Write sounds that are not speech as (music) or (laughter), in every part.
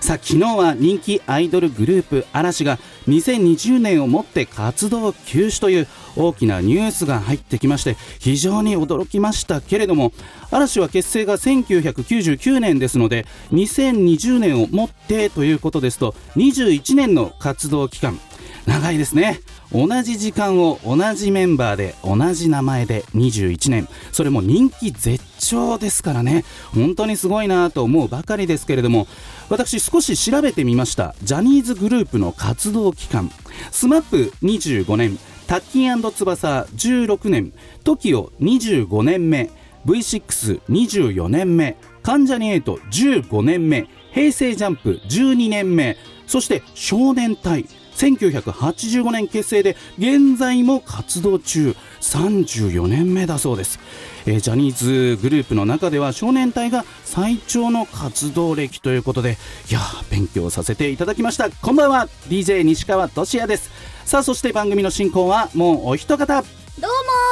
さあ昨日は人気アイドルグループ嵐が2020年をもって活動休止という大きなニュースが入ってきまして非常に驚きましたけれども嵐は結成が1999年ですので2020年をもってということですと21年の活動期間長いですね。同じ時間を同じメンバーで同じ名前で21年。それも人気絶頂ですからね。本当にすごいなと思うばかりですけれども私少し調べてみました。ジャニーズグループの活動期間。SMAP25 年タッキー翼16年。TOKIO25 年目。V624 年目。関ジャニ ∞15 年目。平成ジャンプ12年目。そして少年隊。1985年結成で現在も活動中。34年目だそうです、えージャニーズグループの中では少年隊が最長の活動歴ということでいやー勉強させていただきました。こんばんは。DJ 西川俊也です。さあそして番組の進行はもうお一方。どう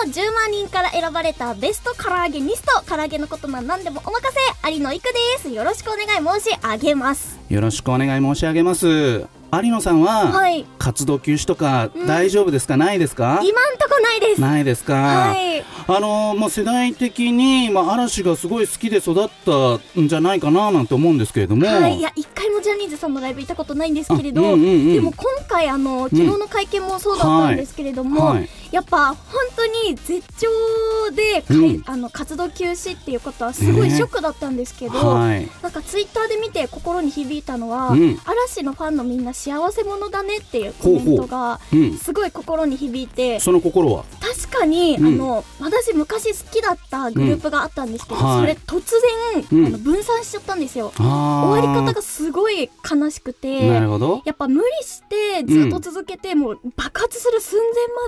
も。10万人から選ばれたベスト唐揚げニスト。唐揚げのことなら何でもお任せ。有野いくです。よろしくお願い申し上げます。よろしくお願い申し上げます有野さんは、はい。活動休止とかうん。大丈夫ですか、ないですか？今んとこないです。ないですか、はい。あのーまあ、世代的に、まあ、嵐がすごい好きで育ったんじゃないかななんて思うんですけれども、はい、いや一回もジャニーズさんのライブ行ったことないんですけれど、あうんうんうんでも今回あの昨日の会見もそうだったんですけれども、はいやっぱ本当に絶頂でうん。あの活動休止っていうことはすごいね。ショックだったんですけど、はい。なんかツイッターで見て心に響いたのは、うん。嵐のファンのみんな幸せ者だねっていうコメントがうん、すごい心に響いてその心は？確かに、うん。あの私昔好きだったグループがあったんですけど、うん。はい。それ突然、うん。あの分散しちゃったんですよ。あ終わり方がすごい悲しくてなるほど。やっぱ無理してずっと続けて、もう爆発する寸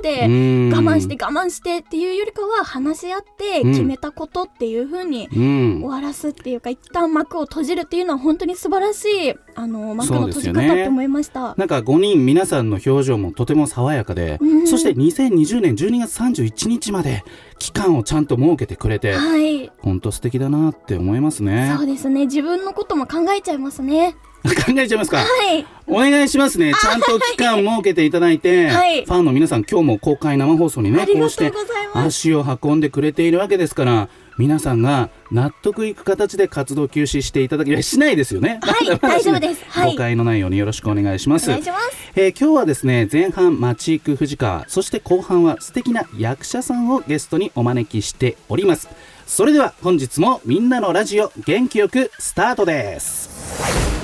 前まで我我慢して我慢してっていうよりかは話し合ってうん。決めたことっていう風にうん。終わらすっていうか一旦幕を閉じるっていうのは本当に素晴らしいあの幕の閉じ方って思いました。なんか5人皆さんの表情もとても爽やかで、うん。そして2020年12月31日まで期間をちゃんと設けてくれてはい、本当素敵だなって思いますね。そうですね。自分のことも考えちゃいますね。考えちゃいますかはいお願いしますね。ちゃんと期間設けていただいて、はいファンの皆さん今日も公開生放送にね、こうして。足を運んでくれているわけですから、皆さんが納得いく形で活動休止していただき、しないですよね。はい大丈夫ですはい誤解のないようによろしくお願いします。お願いします。えー今日はですね前半街行く藤川そして後半は素敵な役者さんをゲストにお招きしておりますそれでは本日もみんなのラジオ元気よくスタートです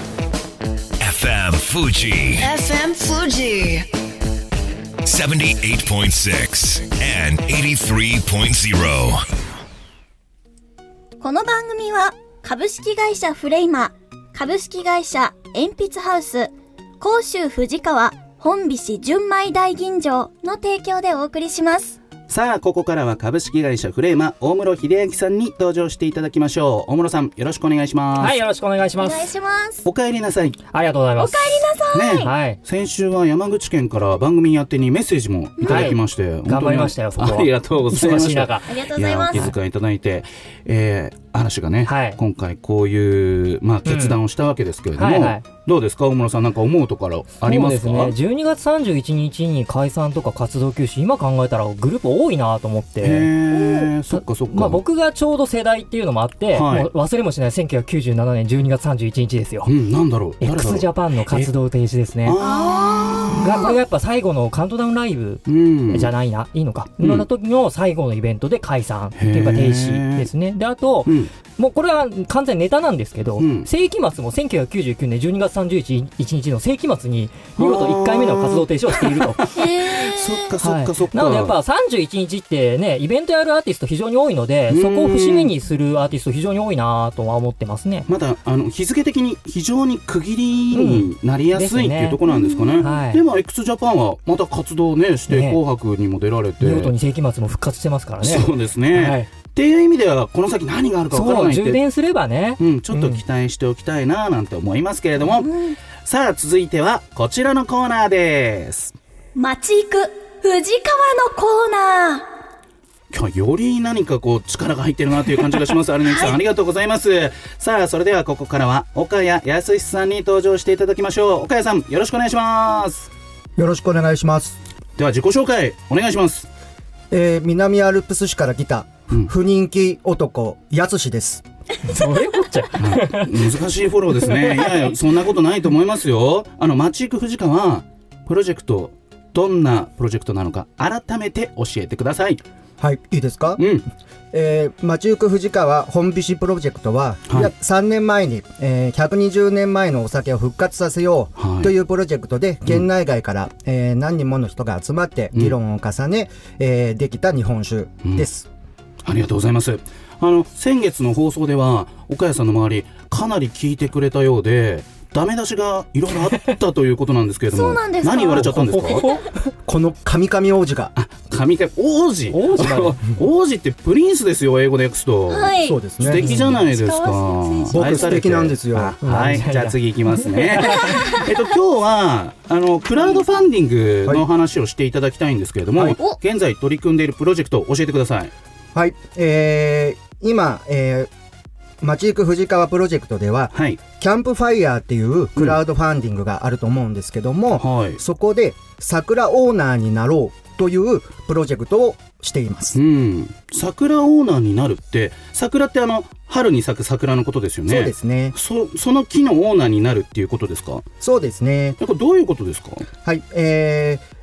FM Fuji. FM Fuji. 78.6 and 83.0. この番組は株式会社フレイマ株式会社鉛筆ハウス甲州藤川本菱純米大吟醸の提供でお送りしますさあここからは株式会社フレーマ大室秀明さんに登場していただきましょう。大室さんよろしくお願いします。はい、よろしくお願いします。お願いします。お帰りなさい。ありがとうございます。お帰りなさい。ねはい。先週は山口県から番組やってにメッセージもいただきまして、本当に頑張りましたよそこは。ありがとうございました。ありがとうごいやざいます。お気遣いいただいて、えー、嵐がね、はい。今回こういう、まあ、決断をしたわけですけれども、はいはい。どうですか大村さんなんか思うところありますか？そうですね。12月31日に解散とか活動休止今考えたらグループ多いなと思って。そっかそっか。まあ、僕がちょうど世代っていうのもあって、はい。もう忘れもしない1997年12月31日ですよ。う。んなんだろう。x うジャパンの活動停止ですね。あがこれがやっぱ最後のカウントダウンライブじゃないな、いいのか。うんの時の最後のイベントで解散っていうか停止ですね。で、あと、うんもうこれは完全ネタなんですけど、うん。世紀末も1999年12月31日の世紀末に見事1回目の活動停止をしていると。(laughs) そっかそっかそっか。なのでやっぱ31日ってね、イベントやるアーティスト非常に多いので、そこを節目にするアーティスト非常に多いなとは思ってますね。まだあの日付的に非常に区切りになりやすいっていうところなんですかね。はい。でも x ジャパンはまた活動ねしてね紅白にも出られて、見事に世紀末も復活してますからね。そうですね、はい、っていう意味ではこの先何があるかわからそうないって充電すればね、うん、ちょっと期待しておきたいななんて思いますけれども、さあ続いてはこちらのコーナーです。街行く藤川のコーナー。今日より何かこう力が入ってるなという感じがします。(laughs) アルネキさんありがとうございます。さあそれではここからは岡谷康さんに登場していただきましょう。岡谷さんよろしくお願いします。よろしくお願いします。では自己紹介お願いします。えー、南アルプス市から来た、うん不人気男、やつしです。(laughs) それこっちゃ。難しいフォローですね。(laughs) いやいやそんなことないと思いますよ。あの街行く藤川プロジェクトどんなプロジェクトなのか改めて教えてください。はい、いいですか、うん。えー、街行く藤川本菱プロジェクトは、はい。約3年前に、えー、120年前のお酒を復活させよう、はい。というプロジェクトで、県内外から、えー何人もの人が集まって議論を重ね、えーできた日本酒です。ありがとうございます。あの先月の放送では岡谷さんの周りかなり聞いてくれたようでダメ出しがいろいろあったということなんですけれどもそうなんですか？何言われちゃったんですか？この神々王子。が、神々王子？王子だね (laughs) 王子ってプリンスですよ英語で訳すと、はい。そうですね。素敵じゃないですか。僕素敵なんですよ。あはい。じゃあ次いきますね。(laughs) えっと今日はあのクラウドファンディングの話をしていただきたいんですけれども、はい。お。現在取り組んでいるプロジェクトを教えてくださいはい、えー、今、えー、街行く藤川プロジェクトでは、はいキャンプファイヤーっていうクラウドファンディングがあると思うんですけども、はいそこで桜オーナーになろうというプロジェクトをしています。うん、桜オーナーになるって桜ってあの春に咲く桜のことですよねそうですね。そその木のオーナーになるっていうことですか？そうですね。これどういうことですか？はい。えー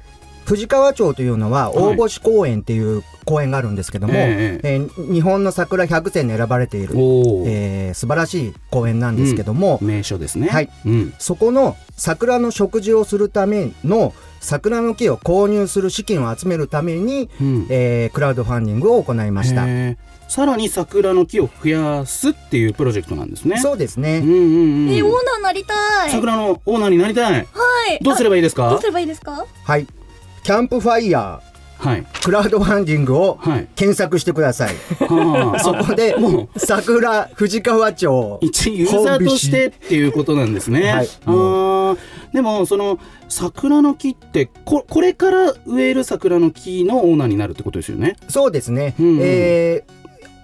藤川町というのははい。大星公園っていう公園があるんですけども、えええー日本の桜100選に選ばれている、えー素晴らしい公園なんですけども、名所ですね。はい、うん、そこの桜の植樹をするための桜の木を購入する資金を集めるために、うん。えークラウドファンディングを行いました。さらに桜の木を増やすっていうプロジェクトなんですね。そうですね。うんうんうん。えー、オーナーなりたい。桜のオーナーになりたい。はい。どうすればいいですか？あどうすればいいですか？はい。キャンプファイヤはいー、クラウドファンディングをはい検索してください。はあそこでもう、桜、藤川町。一ユーザーとしてっていうことなんですね。はいあーでもその桜の木ってここれから植える桜の木のオーナーになるってことですよね？そうですね。うんうんえー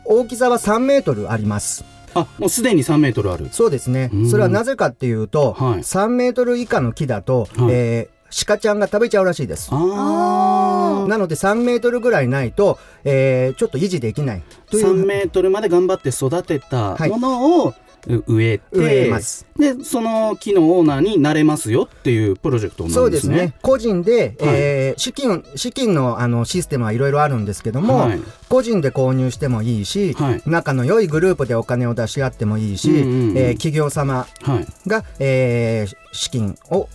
大きさは3メートルあります。あもうすでに3メートルある。そうですねうん。それはなぜかっていうと、はい3メートル以下の木だと、はいえー鹿ちゃんが食べちゃうらしいです。ああ。なので3メートルぐらいないと、えーちょっと維持できないという3メートルまで頑張って育てたはいものをう植えて、植えます。でその木のオーナーになれますよっていうプロジェクトなんですね。そうですね。個人で、えー資金、資金のあのシステムはいろいろあるんですけども、はい個人で購入してもいいし、はい仲の良いグループでお金を出し合ってもいいし、うんうんうんえー企業様はい。が、えー資金を、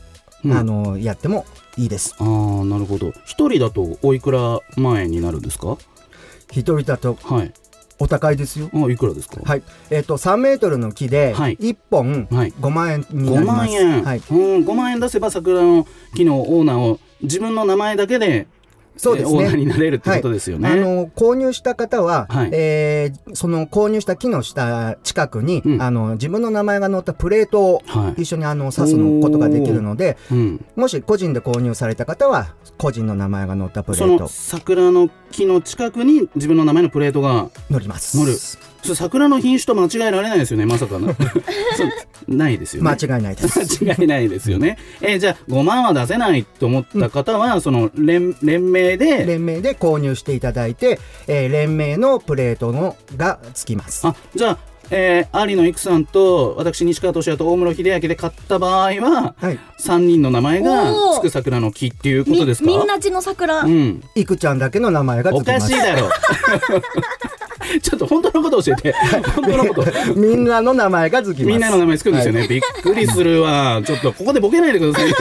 うんあのやってもいいです。ああなるほど。一人だとおいくら万円になるんですか？一人だとはい。お高いですよ。あいくらですか？はい。えっ、と、3メートルの木で、はい1本はい5万円にな5ります。万円、はい。うん、5万円出せば桜の木のオーナーを自分の名前だけでそうですえーオーナーにね。なれるってことですよね。あの購入した方は、はい。えーその購入した木の下近くに、うん。あの自分の名前が載ったプレートをはい。一緒にあの刺すのことができるので、うん、もし個人で購入された方は個人の名前が載ったプレそのート桜の木の近くに自分の名前のプレートが乗ります。乗る桜の品種と間違えられないですよねまさかの (laughs) そうないですよね間違いないです。(laughs) 間違いないですよね。えーじゃあ5万は出せないと思った方は、その連連名で連名で購入していただいて、えー連名のプレートのがつきます。あじゃあ、えー、有野育さんと私西川俊也と大室秀明で買った場合ははい。3人の名前がつく桜の木っていうこみとですか？みんな地の桜。うん、いくちゃんだけの名前がつおきます。かしいだろ。(laughs) ちょっと本当のこと教えて。本当のこと。みんなの名前がつきます。みんなの名前つくんですよね、びっくりするわ。ちょっとここでボケないでください。い。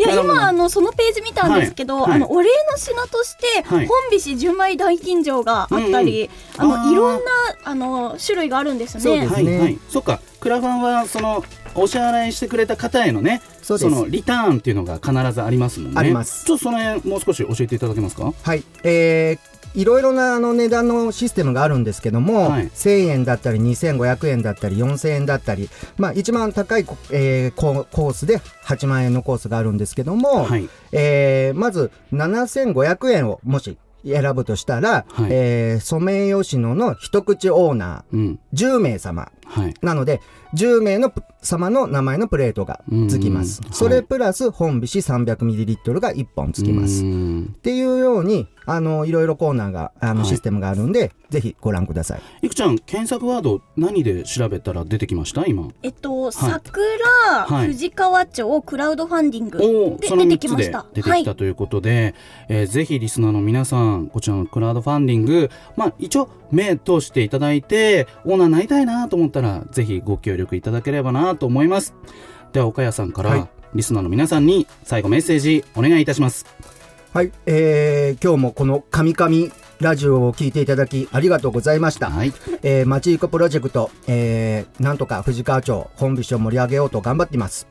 や今あのそのページ見たんですけど、はい。はい。あのお礼の品として、はい。本菱純米大吟醸があったり、うんうん。あーあのいろんなあの種類があるんですね。そうですね。はい。はい。そっかクラファンはそのお支払いしてくれた方へのねそのリターンっていうのが必ずありますもんね。あります。ちょっとその辺もう少し教えていただけますか？はい。えーいろいろなあの値段のシステムがあるんですけども、はい。1000円だったり2500円だったり4000円だったり、まあ一番高い、えーココースで8万円のコースがあるんですけども、はい。えーまず7500円をもし選ぶとしたら、はい。えーソメイヨシノの一口オーナうん。ー10名様はい。なので、10名の様の名前のプレートがつきます。うん。それプラス本菱 300ml が1本つきます。っていうように、あの、いろいろコーナーが、あの、はい。システムがあるんで、ぜひご覧ください。いくちゃん検索ワード何で調べたら出てきました？今。えっと、い。桜、はい。藤川町クラウドファンディングでおーその3出てきました。出てはい。きたということで、えーぜひリスナーの皆さんこちらのクラウドファンディングまあ一応目通していただいてオーナーになりたいなと思ったらぜひご協力いただければなと思いますでは岡谷さんから、はいリスナーの皆さんに最後メッセージお願いいたしますはい。えー、今日もこの神々ラジオを聞いていただきありがとうございました。はいえー、まちいくプロジェクト、えー、なんとか富士川町本菱を盛り上げようと頑張っています。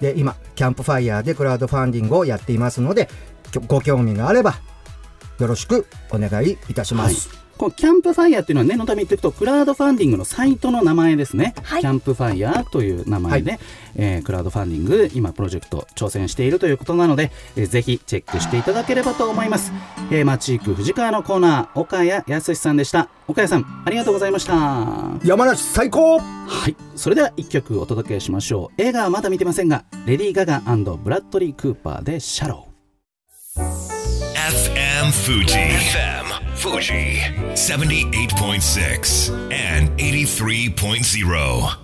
で、今、キャンプファイヤーでクラウドファンディングをやっていますので、ご興味があれば、よろしくお願いいたします。このキャンプファイヤーっていうのは念のため言っておくとクラウドファンディングのサイトの名前ですね、はい。キャンプファイヤーという名前で、えークラウドファンディング今プロジェクト挑戦しているということなので、えーぜひチェックしていただければと思います、えー、町行く藤川のコーナー岡谷康さんでした。岡谷さんありがとうございました。は山梨最高。い。それでは一曲お届けしましょう。映画はまだ見てませんがレディー・ガガブラッドリー・クーパーでシャロー FM Fuji. FM Fuji. 78.6 and 83.0.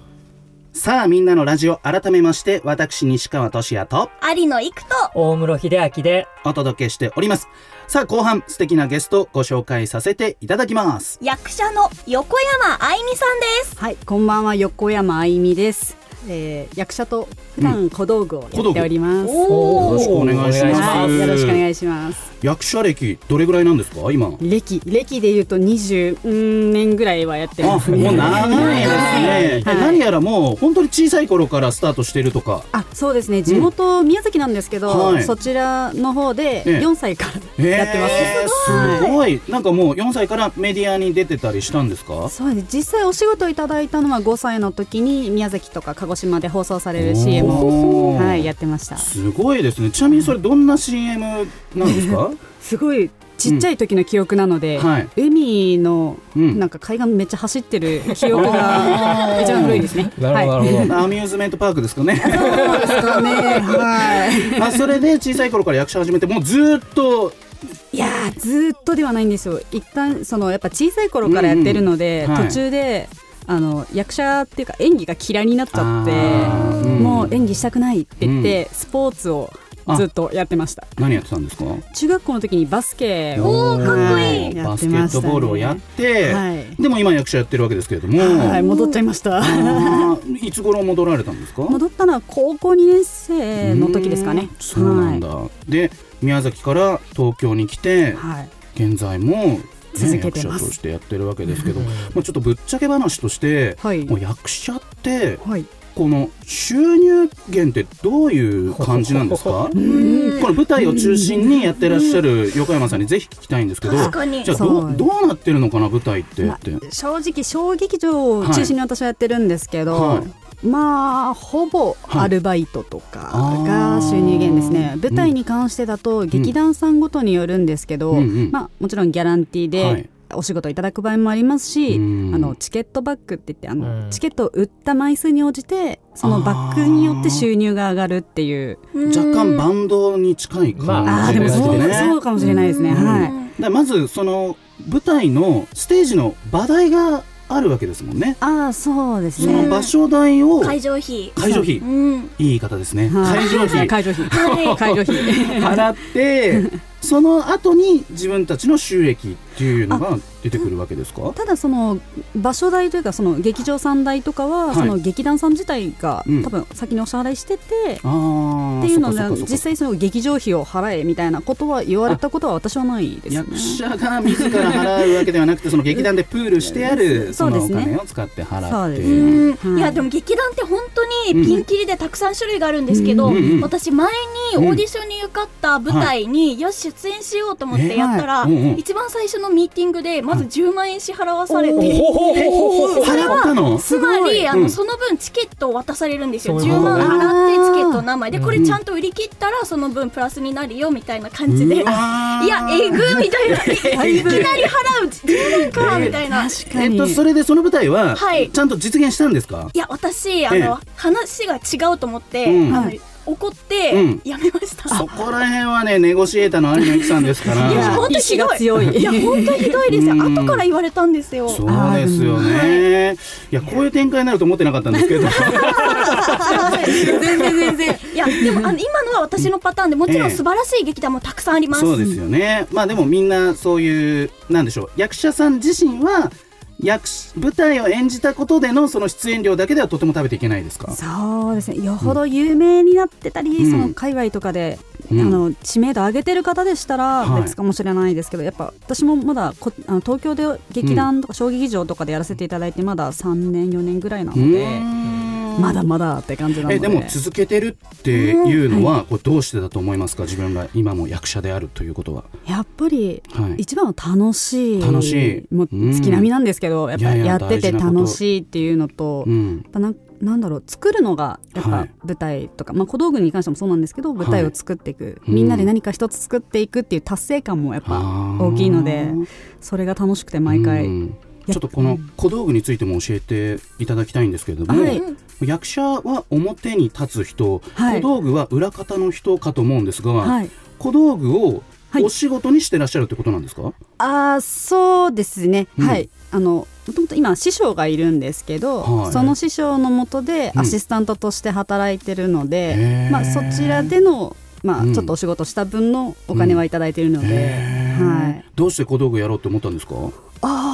さあみんなのラジオ改めまして私西川俊也と有野育と、大室秀明で、お届けしておりますさあ後半素敵なゲストをご紹介させていただきます役者の横山愛美さんです。はい、こんばんは横山あいみです。えー、役者と普段小道具をやっております。よろしくお願いしますはい、よろしくお願いします。役者歴どれぐらいなんですか今？歴歴で言うと20年ぐらいはやってあますね。もう長いですね、はい。え何やらもう本当に小さい頃からスタートしてるとか。あ、そうですね。地元、宮崎なんですけど、はい。そちらの方でええ。4歳からやってます。えーすごい。なんかもう4歳からメディアに出てたりしたんですか？そうです。実際お仕事いただいたのは5歳の時に宮崎とか鹿児島で放送される CM を、はい、やってましたすごいですねちなみにそれどんな CM なんですか？(laughs) すごいちっちゃい時の記憶なので、はい海のうんなんか海岸めっちゃ走ってる記憶が一番古いですね。なるほど、はいなるほど。アミューズメントパークですかねそうですかね。はい。(laughs) あそれで小さい頃から役者始めてもうずーっといやーずーっとではないんですよ。一旦そのやっぱ小さい頃からやってるので、うんうんはい途中で。あの役者っていうか演技が嫌いになっちゃって、うん。もう演技したくないって言って、スポーツをずっとやってました。何やってたんですか？中学校の時にバスケを。おーかっこいい。バスケットボールをやって、はい。でも今役者やってるわけですけれども、はい戻っちゃいました。いつ頃戻られたんですか？戻ったのは高校2年生の時ですかね。うん。そうなんだ、で宮崎から東京に来てはい、はい現在も、ね、続け役者てます。としてやってるわけですけど、まあ、ちょっとぶっちゃけ話として、はい。もう役者ってはい。この収入源ってどういう感じなんですか？(laughs) この舞台を中心にやってらっしゃる横山さんにぜひ聞きたいんですけどじゃあどそう。うどうなってるのかな舞台ってまって。正直小劇場を中心に私はやってるんですけど、はいまあほぼアルバイトとかはいが収入源ですね、あー舞台に関してだと劇団さんごとによるんですけど、うんうん。まあ、もちろんギャランティーで、はい。お仕事いただく場合もありますし、うん。あのチケットバックって言ってあの、うん。チケットを売った枚数に応じてそのバックによって収入が上がるっていう。若干バンドに近いまああでも感じですそう,、ね。そうかもしれないですね、うん。はい。まずその舞台のステージの場代があるわけですもんね。ああそうですそねの場所代を会場費。会場費。う。ん。いい言い方ですね。はい。会場費。(laughs) 会場費。はい。(laughs) 会場費。(laughs) 払ってその後に自分たちの収益っていうのが出てくるわけですか？ただその場所代というかその劇場さん代とかは、はい。その劇団さん自体が、うん。多分先にお支払いしててああっていうので実際その劇場費を払えみたいなことは言われたことは私はないですね。役者が自ら払うわけではなくてその劇団でプールしてあるそのおそうですね。金を使って払って。そうですうん。はい。いやでも劇団って本当にピンキリでたくさん種類があるんですけど、うん。うん。私前にオーディションに受かった舞台に、よし出演しようと思ってやったら、一番最初のミーティングでまず10万円支払わされて、それはつまりあの、うん。その分チケットを渡されるんですよ。10そういうこと万払ってチケット何枚。でこれうんちゃんと売り切ったらその分プラスになるよみたいな感じで、いや (laughs) えぐみたいな。いきなり払う10万かみたいな。確かに、えっとそれでその舞台ははい。ちゃんと実現したんですか？いや私あの、ええ。話が違うと思って、うん。あの怒ってうんやめました、そこら辺はねネゴシエーターの有野由紀さんですから。いや本当意志が強い。いや本当にひどいですようん後から言われたんですよそうですよね。いやこういう展開になると思ってなかったんですけど。全然全然。いやでもあの今のは私のパターンでもちろん素晴らしい劇団もたくさんあります、そうですよね。まあでもみんなそういうなんでしょう役者さん自身は役し舞台を演じたことでのその出演料だけではとても食べていけないですか？そうですね。よほど有名になってたり、うん。その界隈とかで、うん。あの知名度上げてる方でしたらはい。別かもしれないですけど、やっぱ私もまだこあの東京で劇団とか小劇場とかでやらせていただいてまだ3年4年ぐらいなので、まだまだって感じなので。えでも続けてるっていうのは、これどうしてだと思いますか？自分が今も役者であるということは。やっぱりはい。一番は楽しい楽しい。もううん。月並みなんですけど、やっぱいやってて楽しいっていうのと、うん。やっぱなんなんだろう作るのがやっぱはい。舞台とか、まあ、小道具に関してもそうなんですけど舞台を作っていく、うん。みんなで何か一つ作っていくっていう達成感もやっぱ大きいのでそれが楽しくて毎回、うんちょっとこの小道具についても教えていただきたいんですけれども、はい。役者は表に立つ人、はい。小道具は裏方の人かと思うんですが、はい、小道具をはい。お仕事にしてらっしゃるってことなんですか、あーそうですね、うん。はい。あのもともと今師匠がいるんですけど、はいその師匠のもとでうん。アシスタントとして働いてるので、へー。まあ、そちらでの、まあうん。ちょっとお仕事した分のお金はいただいているので、へー。はい、どうして小道具やろうって思ったんですか？あー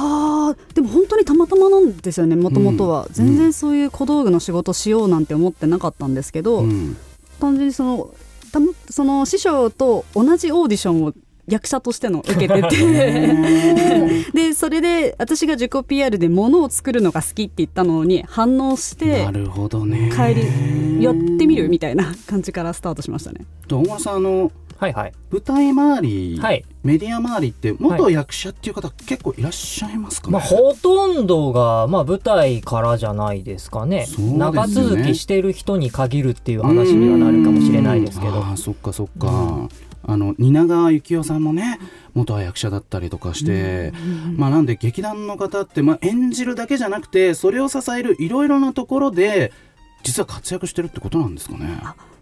でも本当にたまたまなんですよねもともとは、うん。全然そういう小道具の仕事しようなんて思ってなかったんですけど、うん。単純にそのたまその師匠と同じオーディションを役者としての受けてて。(laughs) でそれで私が自己 PR で物を作るのが好きって言ったのに反応してなるほどね。帰りやってみるみたいな感じからスタートしましたね。と大村さんあのはいはい。舞台周り、はい。メディア周りって元役者っていう方、結構いらっしゃいますかね、まあ、ほとんどが、まあ、舞台からじゃないですかね。ね。長続きしてる人に限るっていう話にはなるかもしれないですけど。あーそっかそっか、あの蜷川幸雄さんもね元は役者だったりとかして、まあなんで劇団の方って、まあ、演じるだけじゃなくてそれを支えるいろいろなところで実は活躍してるってことなんですかね？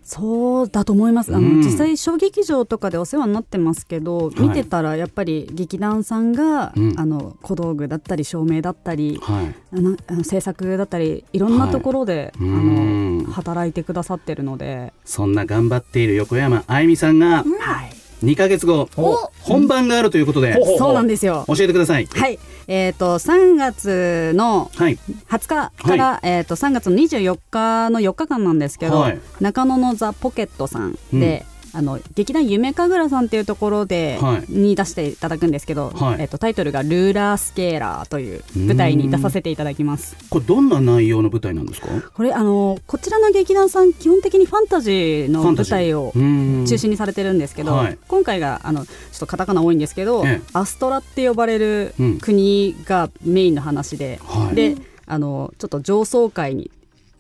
そうだと思います。あの、うん。実際小劇場とかでお世話になってますけど、い。見てたらやっぱり劇団さんが、うん。あの小道具だったり照明だったりはい、あのあの制作だったりいろんなところで、はいあうんの働いてくださってるので、そんな頑張っている横山あゆみさんがはい、2ヶ月後お。本番があるということでそうなんですよ。教えてください。はい、えっ、と3月のはい、20日から、えっ、と3月の24日の4日間なんですけど、はい。中野のザ・ポケットさんで、あの劇団夢神楽さんっていうところで、はい。に出していただくんですけど、はい。えっとタイトルが「ルーラースケーラー」という舞台に出させていただきます。これどんな内容の舞台なんですか？これあのこちらの劇団さん基本的にファンタジーの舞台を中中心にされてるんですけど、はい。今回があのちょっとカタカナ多いんですけど、ええアストラって呼ばれるうん。国がメインの話で、はい。であのちょっと上層階に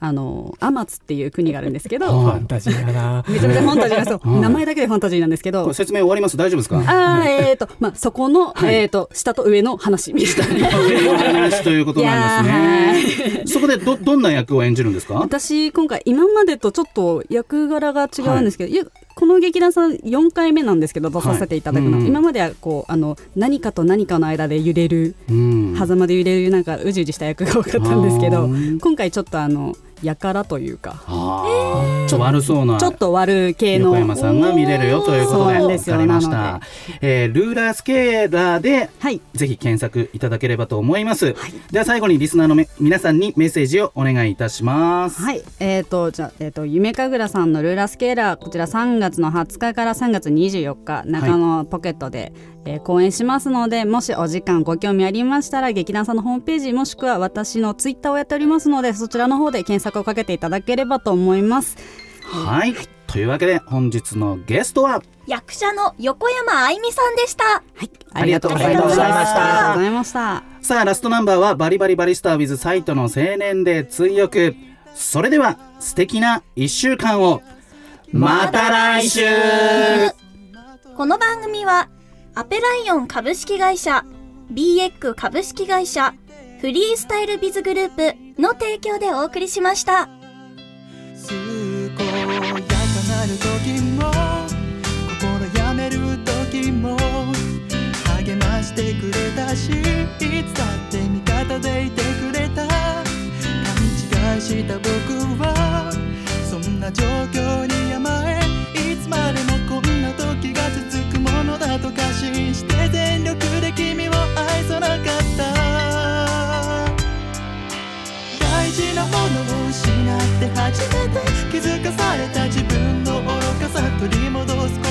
あの天津っていう国があるんですけどはい (laughs) ファンタジーだな。めちゃめちゃファンタジーなんですよはい。名前だけでファンタジーなんですけど。説明終わります？大丈夫ですか？あーえーとまあそこの、はい。えーと下と上の話みたいな。話ということなんですね。そこでど、どんな役を演じるんですか？私今回今までとちょっと役柄が違うんですけど、この劇団さん4回目なんですけど出させていただくの、今まではこうあの何かと何かの間で揺れるうん。狭間で揺れるなんかうじうじした役が多かったんですけあどー。今回ちょっとあのやからというかあーちょっと悪そうな。ちょっと悪系の横山さんが見れるよということで、わなんですよかりましなた。えールーラースケーラーで、はいぜひ検索いただければと思います。では最後にリスナーのめ皆さんにメッセージをお願いいたします。はい、えーと、じゃあ、えーと、夢神楽さんのルーラースケーラー、こちら3月の20日から3月24日、中野ポケットで、えー公演しますので、もしお時間ご興味ありましたら、劇団さんのホームページ、もしくは私のツイッターをやっておりますので、そちらの方で検索をかけていただければと思います。はい。というわけで本日のゲストは、役者の横山あいみさんでした。はい、ありがとうございましたありがとうございました。さあラストナンバーはバリバリバリスター with サイトの青年で追憶。それでは素敵な一週間を。また来週この番組は、アペライオン株式会社、BX 株式会社、フリースタイルビズグループの提供でお送りしました。健やかなる時も心やめる時も励ましてくれたしいつだって味方でいてくれた勘違いした僕はそんな状況に甘えいつまでもこんな時が続くだと過信して全力で君を愛さなかった。大事なものを失って初めて気づかされた自分の愚かさ取り戻す